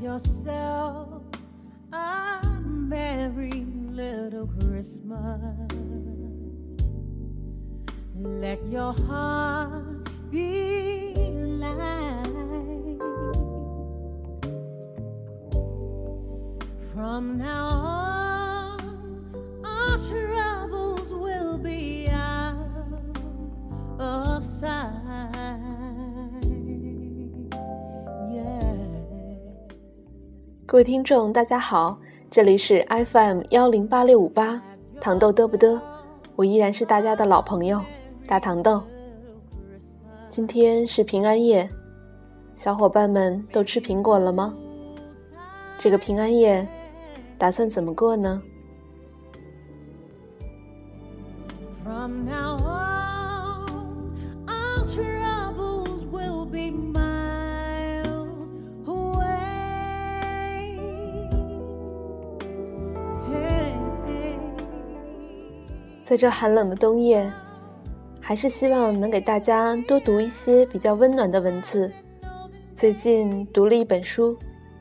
yourself a merry little Christmas. Let your heart be light. From now 各位听众，大家好，这里是 FM 幺零八六五八，糖豆嘚不嘚，我依然是大家的老朋友大糖豆。今天是平安夜，小伙伴们都吃苹果了吗？这个平安夜打算怎么过呢？From now on, 在这寒冷的冬夜，还是希望能给大家多读一些比较温暖的文字。最近读了一本书，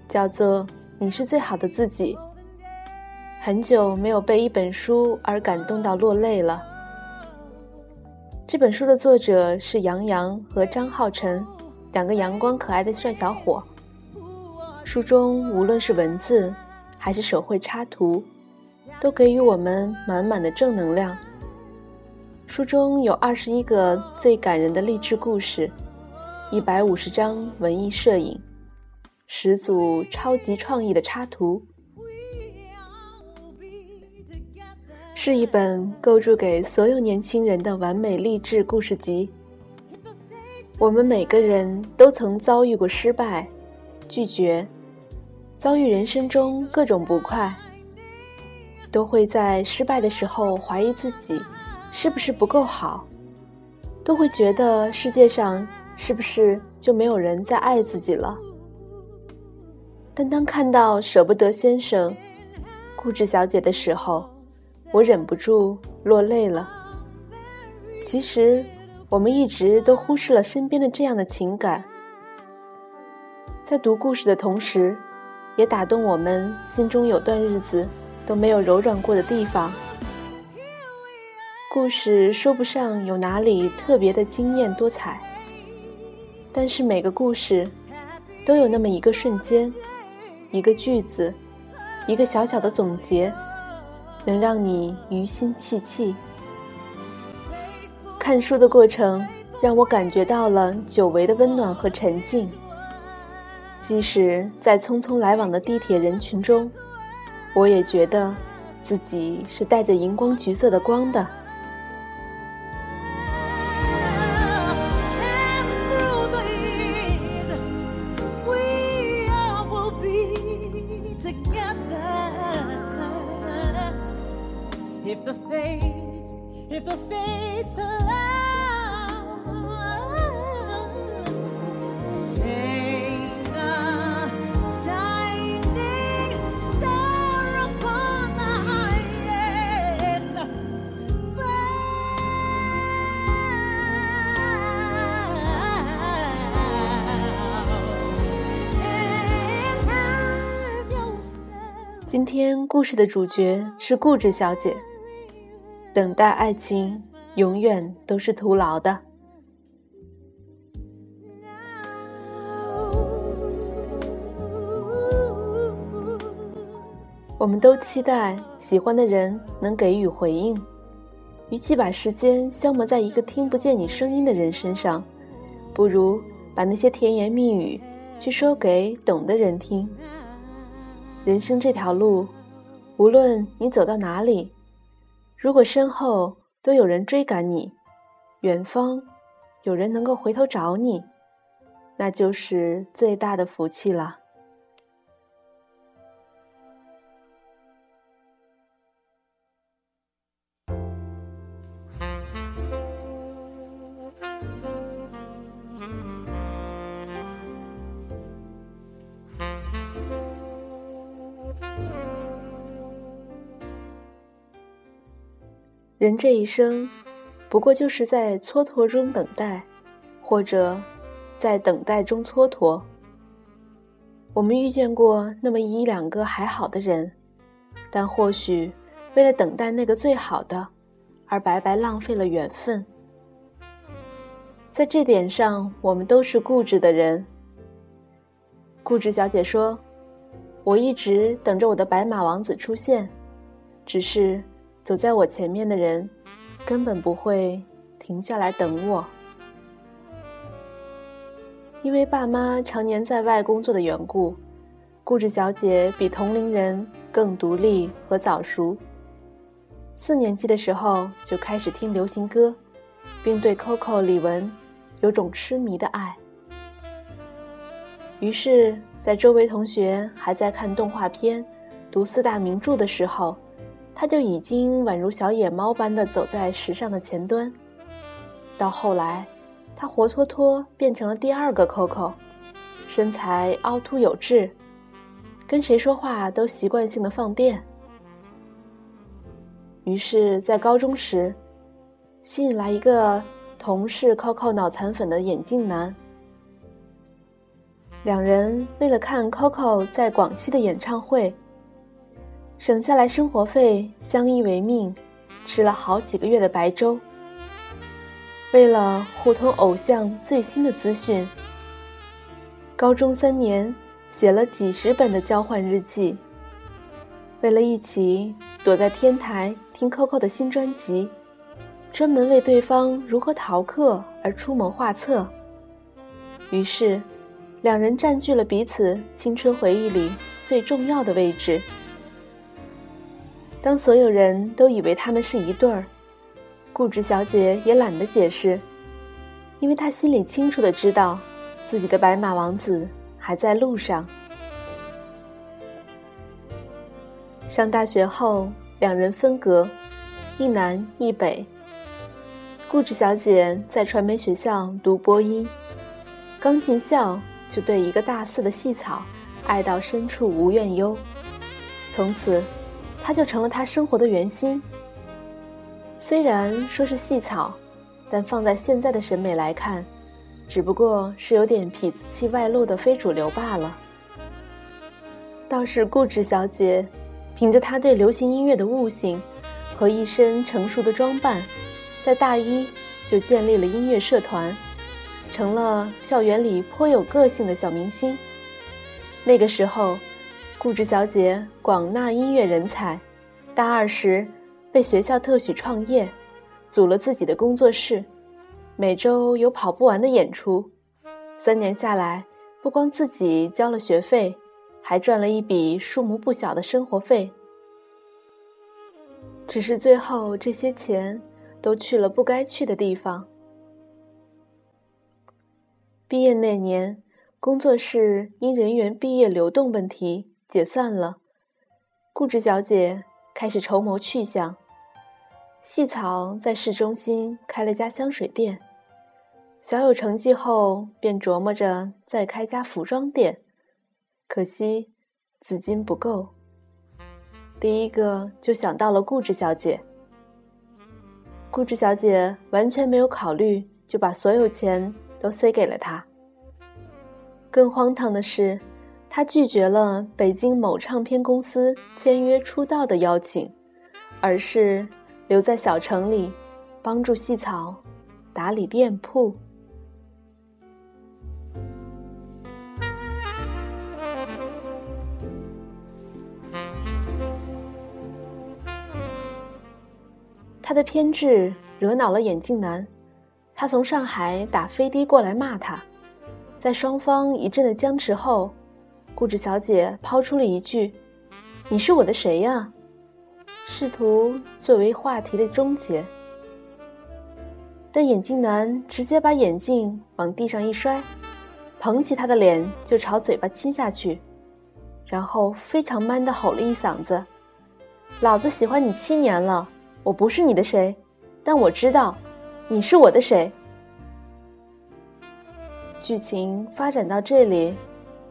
叫做《你是最好的自己》。很久没有被一本书而感动到落泪了。这本书的作者是杨洋和张浩辰，两个阳光可爱的帅小伙。书中无论是文字还是手绘插图，都给予我们满满的正能量。书中有二十一个最感人的励志故事，一百五十张文艺摄影，十组超级创意的插图，是一本构筑给所有年轻人的完美励志故事集。我们每个人都曾遭遇过失败、拒绝，遭遇人生中各种不快。都会在失败的时候怀疑自己是不是不够好，都会觉得世界上是不是就没有人再爱自己了。但当看到舍不得先生、固执小姐的时候，我忍不住落泪了。其实，我们一直都忽视了身边的这样的情感，在读故事的同时，也打动我们心中有段日子。都没有柔软过的地方。故事说不上有哪里特别的惊艳多彩，但是每个故事都有那么一个瞬间、一个句子、一个小小的总结，能让你于心泣泣。看书的过程让我感觉到了久违的温暖和沉静，即使在匆匆来往的地铁人群中。我也觉得自己是带着荧光橘色的光的。今天故事的主角是固执小姐。等待爱情永远都是徒劳的。我们都期待喜欢的人能给予回应，与其把时间消磨在一个听不见你声音的人身上，不如把那些甜言蜜语去说给懂的人听。人生这条路，无论你走到哪里，如果身后都有人追赶你，远方有人能够回头找你，那就是最大的福气了。人这一生，不过就是在蹉跎中等待，或者在等待中蹉跎。我们遇见过那么一两个还好的人，但或许为了等待那个最好的，而白白浪费了缘分。在这点上，我们都是固执的人。固执小姐说：“我一直等着我的白马王子出现，只是走在我前面的人根本不会停下来等我。”因为爸妈常年在外工作的缘故，固执小姐比同龄人更独立和早熟。四年级的时候就开始听流行歌，并对 Coco 李玟有种痴迷的爱。于是，在周围同学还在看动画片、读四大名著的时候，她就已经宛如小野猫般的走在时尚的前端。到后来，他活脱脱变成了第二个 Coco，身材凹凸有致，跟谁说话都习惯性的放电。于是，在高中时，吸引来一个同是 Coco 脑残粉的眼镜男。两人为了看 Coco 在广西的演唱会，省下来生活费相依为命，吃了好几个月的白粥。为了互通偶像最新的资讯，高中三年写了几十本的交换日记。为了一起躲在天台听 Coco 的新专辑，专门为对方如何逃课而出谋划策。于是，两人占据了彼此青春回忆里最重要的位置。当所有人都以为他们是一对儿。固执小姐也懒得解释，因为她心里清楚的知道，自己的白马王子还在路上。上大学后，两人分隔，一南一北。固执小姐在传媒学校读播音，刚进校就对一个大四的细草爱到深处无怨尤，从此，他就成了他生活的圆心。虽然说是细草，但放在现在的审美来看，只不过是有点痞子气外露的非主流罢了。倒是固执小姐，凭着她对流行音乐的悟性和一身成熟的装扮，在大一就建立了音乐社团，成了校园里颇有个性的小明星。那个时候，固执小姐广纳音乐人才，大二时。被学校特许创业，组了自己的工作室，每周有跑不完的演出。三年下来，不光自己交了学费，还赚了一笔数目不小的生活费。只是最后这些钱都去了不该去的地方。毕业那年，工作室因人员毕业流动问题解散了。固执小姐。开始筹谋去向，细草在市中心开了家香水店，小有成绩后便琢磨着再开家服装店，可惜资金不够。第一个就想到了固执小姐，固执小姐完全没有考虑，就把所有钱都塞给了他。更荒唐的是。他拒绝了北京某唱片公司签约出道的邀请，而是留在小城里，帮助细草打理店铺。他的偏执惹恼了眼镜男，他从上海打飞的过来骂他，在双方一阵的僵持后。固执小姐抛出了一句：“你是我的谁呀？”试图作为话题的终结，但眼镜男直接把眼镜往地上一摔，捧起他的脸就朝嘴巴亲下去，然后非常 man 的吼了一嗓子：“老子喜欢你七年了，我不是你的谁，但我知道，你是我的谁。”剧情发展到这里。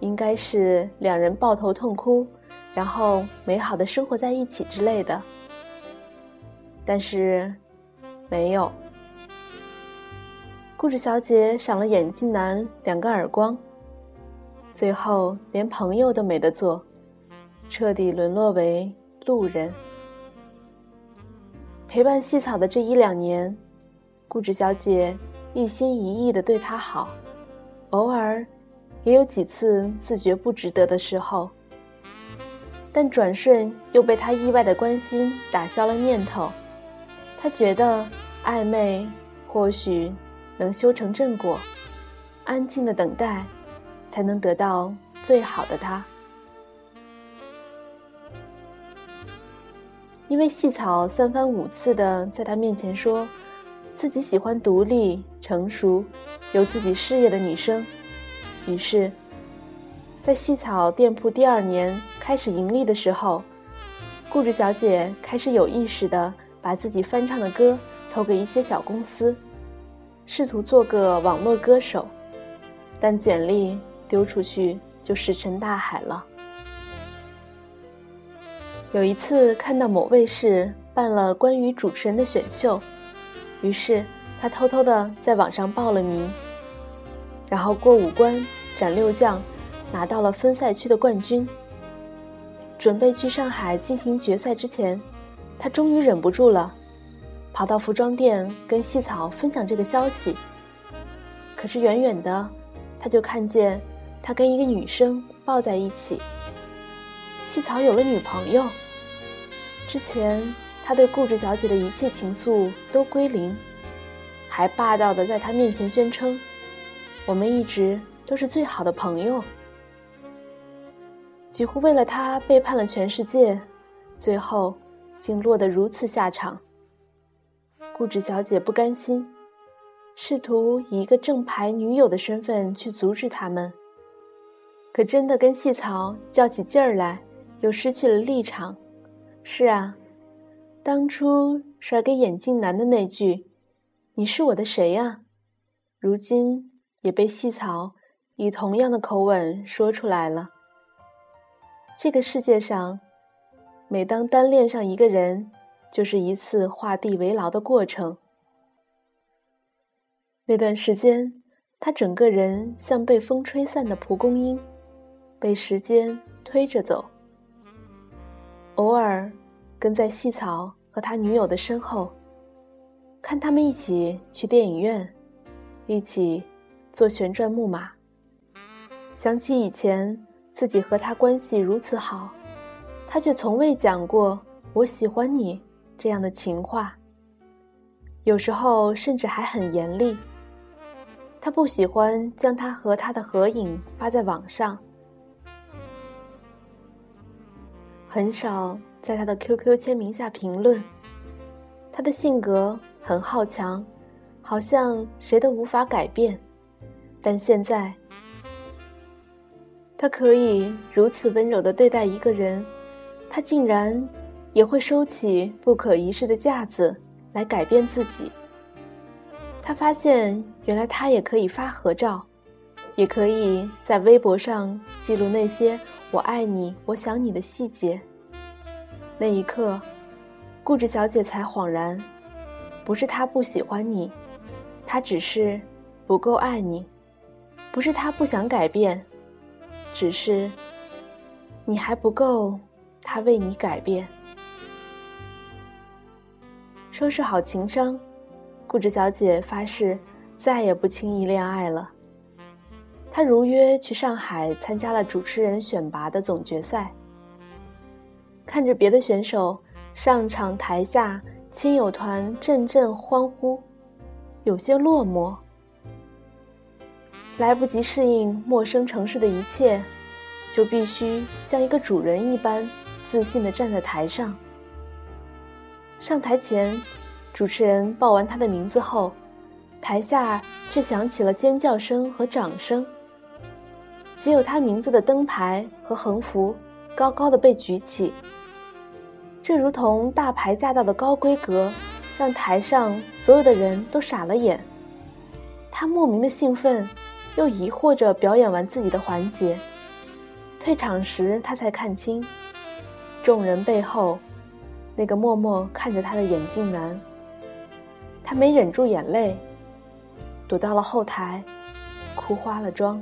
应该是两人抱头痛哭，然后美好的生活在一起之类的。但是，没有。固执小姐赏了眼镜男两个耳光，最后连朋友都没得做，彻底沦落为路人。陪伴细草的这一两年，固执小姐一心一意的对他好，偶尔也有几次自觉不值得的时候，但转瞬又被他意外的关心打消了念头。他觉得暧昧或许能修成正果，安静的等待，才能得到最好的他。因为细草三番五次的在他面前说，自己喜欢独立、成熟、有自己事业的女生，于是，在细草店铺第二年开始盈利的时候，固执小姐开始有意识的。把自己翻唱的歌投给一些小公司，试图做个网络歌手，但简历丢出去就石沉大海了。有一次看到某卫视办了关于主持人的选秀，于是他偷偷的在网上报了名，然后过五关斩六将，拿到了分赛区的冠军。准备去上海进行决赛之前。他终于忍不住了，跑到服装店跟细草分享这个消息。可是远远的，他就看见他跟一个女生抱在一起。细草有了女朋友，之前他对固执小姐的一切情愫都归零，还霸道的在她面前宣称：“我们一直都是最好的朋友。”几乎为了他背叛了全世界，最后。竟落得如此下场。固执小姐不甘心，试图以一个正牌女友的身份去阻止他们。可真的跟细草较起劲儿来，又失去了立场。是啊，当初甩给眼镜男的那句“你是我的谁呀”，如今也被细草以同样的口吻说出来了。这个世界上。每当单恋上一个人，就是一次画地为牢的过程。那段时间，他整个人像被风吹散的蒲公英，被时间推着走。偶尔跟在细草和他女友的身后，看他们一起去电影院，一起坐旋转木马。想起以前自己和他关系如此好。他却从未讲过“我喜欢你”这样的情话，有时候甚至还很严厉。他不喜欢将他和他的合影发在网上，很少在他的 QQ 签名下评论。他的性格很好强，好像谁都无法改变。但现在，他可以如此温柔的对待一个人。他竟然也会收起不可一世的架子来改变自己。他发现，原来他也可以发合照，也可以在微博上记录那些“我爱你，我想你”的细节。那一刻，固执小姐才恍然，不是他不喜欢你，他只是不够爱你；不是他不想改变，只是你还不够。他为你改变。收拾好情商，固执小姐发誓再也不轻易恋爱了。她如约去上海参加了主持人选拔的总决赛。看着别的选手上场，台下亲友团阵阵欢呼，有些落寞。来不及适应陌生城市的一切，就必须像一个主人一般。自信地站在台上。上台前，主持人报完他的名字后，台下却响起了尖叫声和掌声。写有他名字的灯牌和横幅高高的被举起，这如同大牌驾到的高规格，让台上所有的人都傻了眼。他莫名的兴奋，又疑惑着表演完自己的环节。退场时，他才看清。众人背后，那个默默看着他的眼镜男，他没忍住眼泪，躲到了后台，哭花了妆。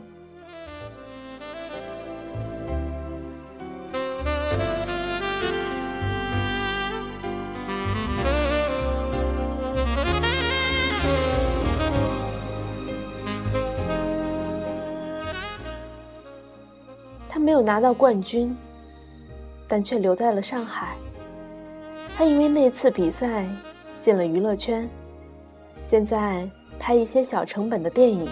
有拿到冠军，但却留在了上海。他因为那次比赛进了娱乐圈，现在拍一些小成本的电影，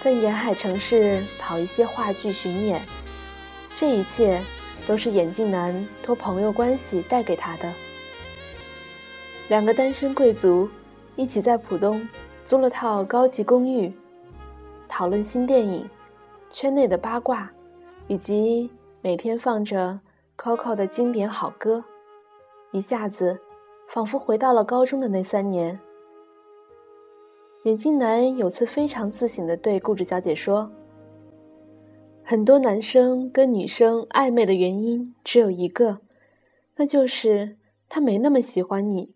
在沿海城市跑一些话剧巡演。这一切都是眼镜男托朋友关系带给他的。两个单身贵族一起在浦东租了套高级公寓，讨论新电影、圈内的八卦，以及每天放着 Coco 的经典好歌。一下子，仿佛回到了高中的那三年。眼镜男有次非常自省的对顾芷小姐说：“很多男生跟女生暧昧的原因只有一个，那就是他没那么喜欢你，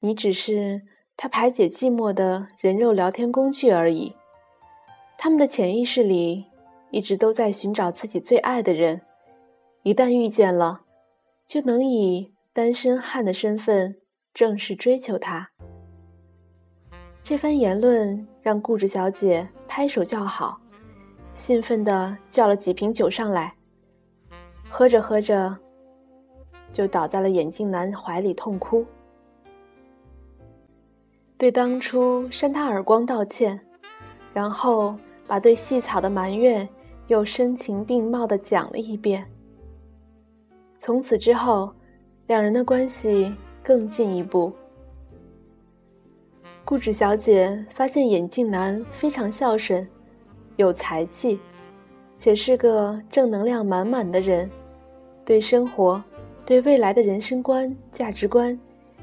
你只是他排解寂寞的人肉聊天工具而已。他们的潜意识里一直都在寻找自己最爱的人，一旦遇见了，就能以。”单身汉的身份正式追求他，这番言论让顾执小姐拍手叫好，兴奋地叫了几瓶酒上来，喝着喝着，就倒在了眼镜男怀里痛哭，对当初扇他耳光道歉，然后把对细草的埋怨又声情并茂地讲了一遍。从此之后。两人的关系更进一步。顾芷小姐发现眼镜男非常孝顺，有才气，且是个正能量满满的人，对生活、对未来的人生观、价值观，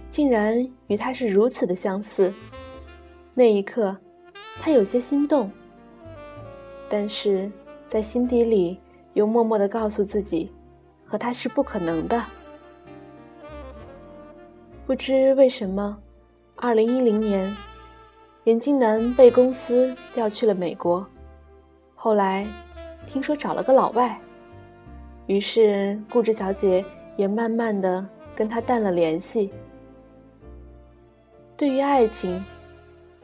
竟然与他是如此的相似。那一刻，她有些心动，但是在心底里又默默地告诉自己，和他是不可能的。不知为什么，二零一零年，眼镜男被公司调去了美国。后来，听说找了个老外，于是顾芷小姐也慢慢的跟他淡了联系。对于爱情，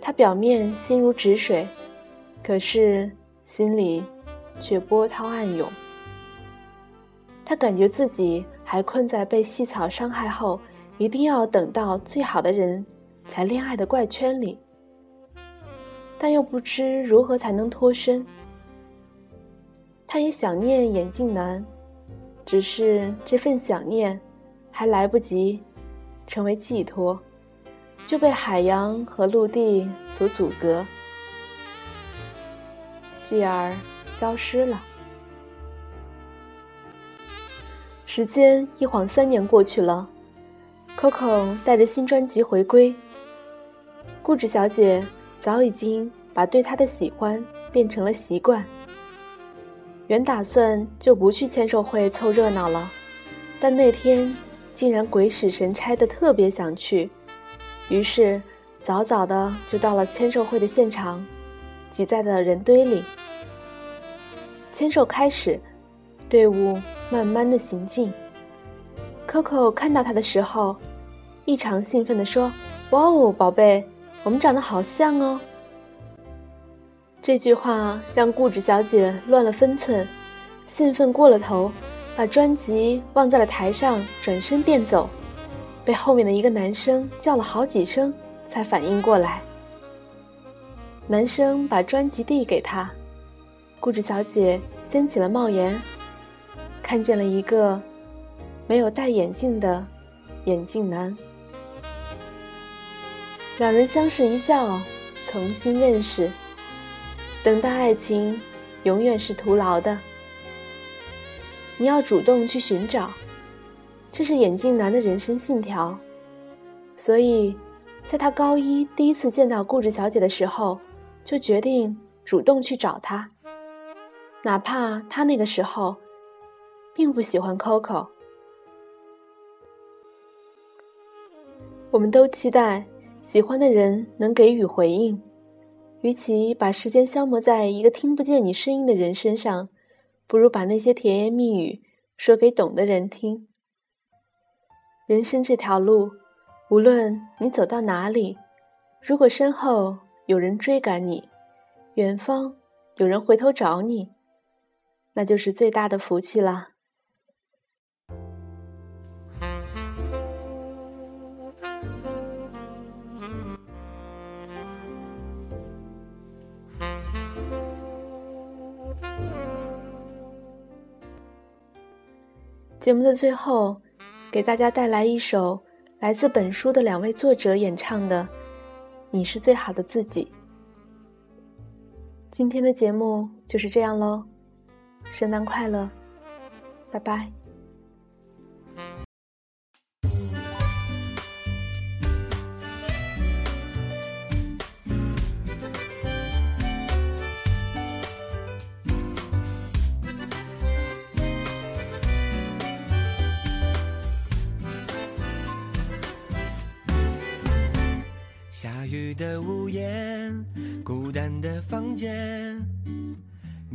她表面心如止水，可是心里却波涛暗涌。他感觉自己还困在被细草伤害后。一定要等到最好的人才恋爱的怪圈里，但又不知如何才能脱身。他也想念眼镜男，只是这份想念还来不及成为寄托，就被海洋和陆地所阻隔，继而消失了。时间一晃三年过去了。Coco 带着新专辑回归，顾芷小姐早已经把对他的喜欢变成了习惯。原打算就不去签售会凑热闹了，但那天竟然鬼使神差的特别想去，于是早早的就到了签售会的现场，挤在了人堆里。签售开始，队伍慢慢的行进。Coco 看到他的时候，异常兴奋地说：“哇哦，宝贝，我们长得好像哦。”这句话让固执小姐乱了分寸，兴奋过了头，把专辑忘在了台上，转身便走，被后面的一个男生叫了好几声，才反应过来。男生把专辑递给她，固执小姐掀起了帽檐，看见了一个。没有戴眼镜的眼镜男，两人相视一笑，重新认识。等待爱情，永远是徒劳的。你要主动去寻找，这是眼镜男的人生信条。所以，在他高一第一次见到固执小姐的时候，就决定主动去找她，哪怕他那个时候并不喜欢 Coco。我们都期待喜欢的人能给予回应，与其把时间消磨在一个听不见你声音的人身上，不如把那些甜言蜜语说给懂的人听。人生这条路，无论你走到哪里，如果身后有人追赶你，远方有人回头找你，那就是最大的福气了。节目的最后，给大家带来一首来自本书的两位作者演唱的《你是最好的自己》。今天的节目就是这样喽，圣诞快乐，拜拜。下雨的屋檐，孤单的房间，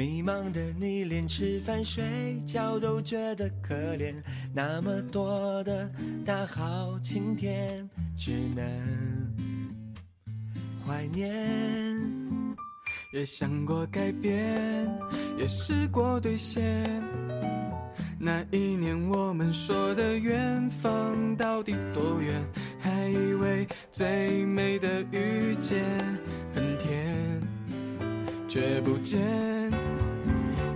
迷茫的你连吃饭睡觉都觉得可怜。那么多的大好晴天，只能怀念。也想过改变，也试过兑现。那一年我们说的远方到底多远？还以为最美的遇见很甜，却不见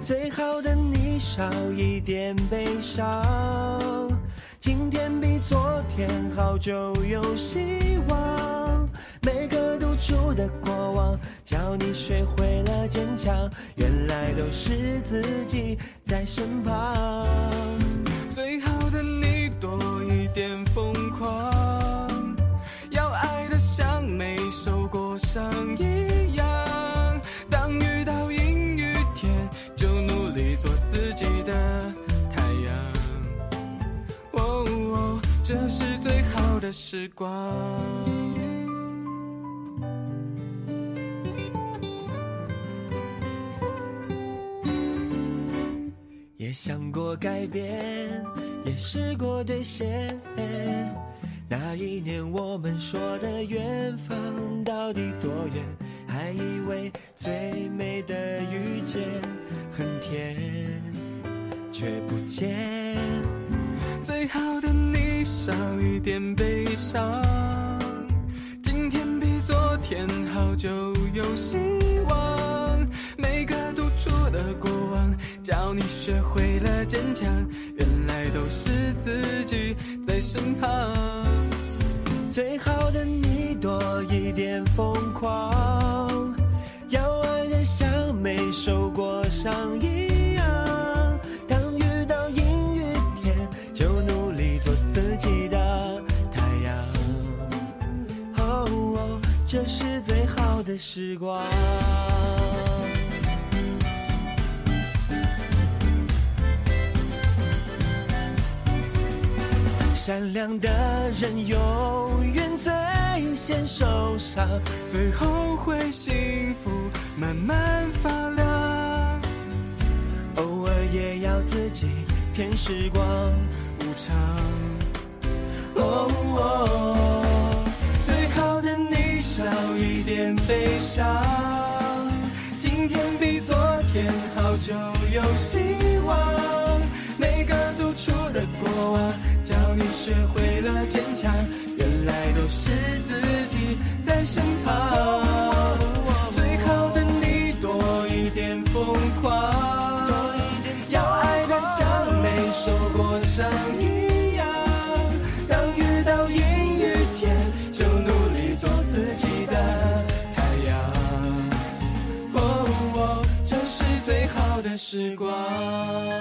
最好的你少一点悲伤。今天比昨天好就有希望。每个独处的过往，教你学会了坚强。原来都是自己在身旁。最好的你多一点疯狂，要爱的像没受过伤是最好的时光。也想过改变，也试过兑现。那一年我们说的远方到底多远？还以为最美的遇见很甜，却不见少一点悲伤。今天比昨天好就有希望。每个独处的过往，教你学会了坚强。原来都是自己在身旁。最好的你多一点疯狂，时光。善良的人永远最先受伤，最后会幸福慢慢发亮。偶尔也要自己骗时光无常。悲伤，今天比昨天好就有希望。每个独处的过往，教你学会了坚强。原来都是自己在身旁。时光。